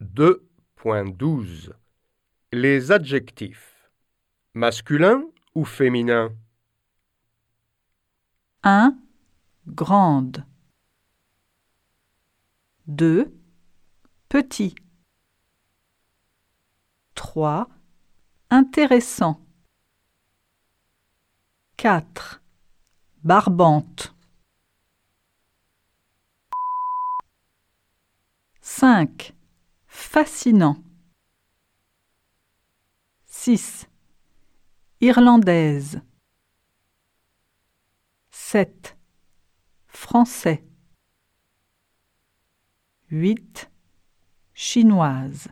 2.12 Les adjectifs masculin ou féminin? 1. Grande. 2. Petit. 3. Intéressant. 4. Barbante. 5. Fascinant. 6. Irlandaise. 7. Français. 8. Chinoise.